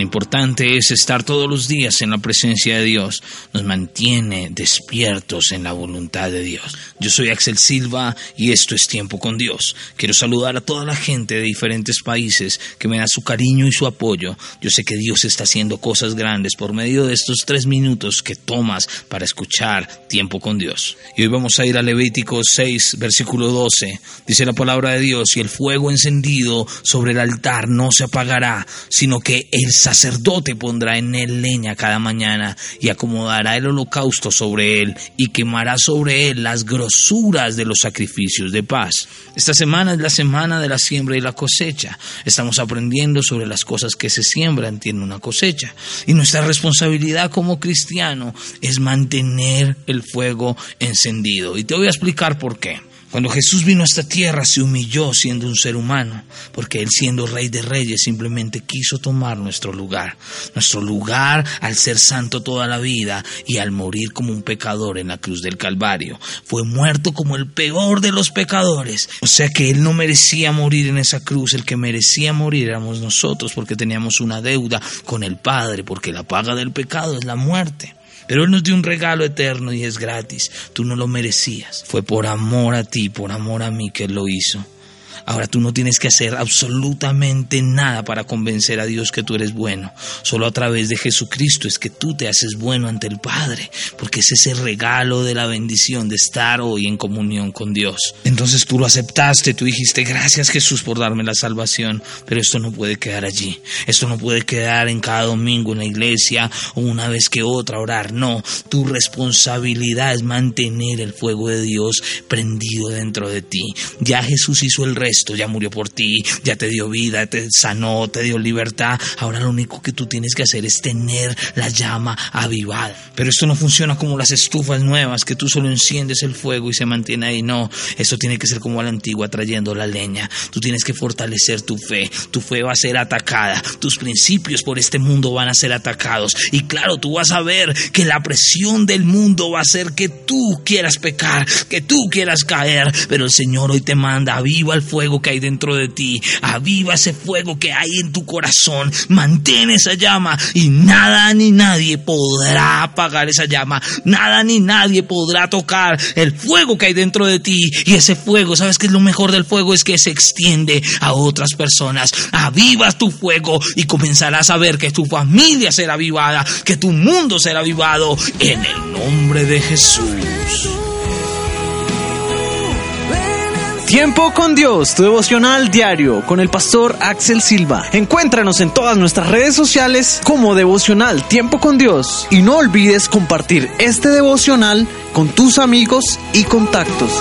importante es estar todos los días en la presencia de Dios. Nos mantiene despiertos en la voluntad de Dios. Yo soy Axel Silva y esto es Tiempo con Dios. Quiero saludar a toda la gente de diferentes países que me da su cariño y su apoyo. Yo sé que Dios está haciendo cosas grandes por medio de estos tres minutos que tomas para escuchar Tiempo con Dios. Y hoy vamos a ir a Levítico 6, versículo 12. Dice la palabra de Dios, y el fuego encendido sobre el altar no se apagará, sino que el sacerdote pondrá en él leña cada mañana y acomodará el holocausto sobre él y quemará sobre él las grosuras de los sacrificios de paz. Esta semana es la semana de la siembra y la cosecha. Estamos aprendiendo sobre las cosas que se siembran tiene una cosecha. Y nuestra responsabilidad como cristiano es mantener el fuego encendido. Y te voy a explicar por qué. Cuando Jesús vino a esta tierra se humilló siendo un ser humano, porque Él siendo rey de reyes simplemente quiso tomar nuestro lugar, nuestro lugar al ser santo toda la vida y al morir como un pecador en la cruz del Calvario. Fue muerto como el peor de los pecadores. O sea que Él no merecía morir en esa cruz, el que merecía morir éramos nosotros porque teníamos una deuda con el Padre, porque la paga del pecado es la muerte. Pero Él nos dio un regalo eterno y es gratis. Tú no lo merecías. Fue por amor a ti, por amor a mí que Él lo hizo. Ahora tú no tienes que hacer absolutamente nada para convencer a Dios que tú eres bueno. Solo a través de Jesucristo es que tú te haces bueno ante el Padre, porque es ese regalo de la bendición de estar hoy en comunión con Dios. Entonces tú lo aceptaste, tú dijiste gracias Jesús por darme la salvación, pero esto no puede quedar allí. Esto no puede quedar en cada domingo en la iglesia o una vez que otra orar. No, tu responsabilidad es mantener el fuego de Dios prendido dentro de ti. Ya Jesús hizo el resto esto ya murió por ti, ya te dio vida, te sanó, te dio libertad. Ahora lo único que tú tienes que hacer es tener la llama avivada. Pero esto no funciona como las estufas nuevas, que tú solo enciendes el fuego y se mantiene ahí. No, esto tiene que ser como a la antigua, trayendo la leña. Tú tienes que fortalecer tu fe. Tu fe va a ser atacada. Tus principios por este mundo van a ser atacados. Y claro, tú vas a ver que la presión del mundo va a hacer que tú quieras pecar, que tú quieras caer. Pero el Señor hoy te manda, aviva el fuego que hay dentro de ti, aviva ese fuego que hay en tu corazón, mantén esa llama y nada ni nadie podrá apagar esa llama, nada ni nadie podrá tocar el fuego que hay dentro de ti. Y ese fuego, ¿sabes qué es lo mejor del fuego? Es que se extiende a otras personas, avivas tu fuego y comenzarás a ver que tu familia será avivada, que tu mundo será avivado en el nombre de Jesús. Tiempo con Dios, tu devocional diario con el pastor Axel Silva. Encuéntranos en todas nuestras redes sociales como devocional Tiempo con Dios y no olvides compartir este devocional con tus amigos y contactos.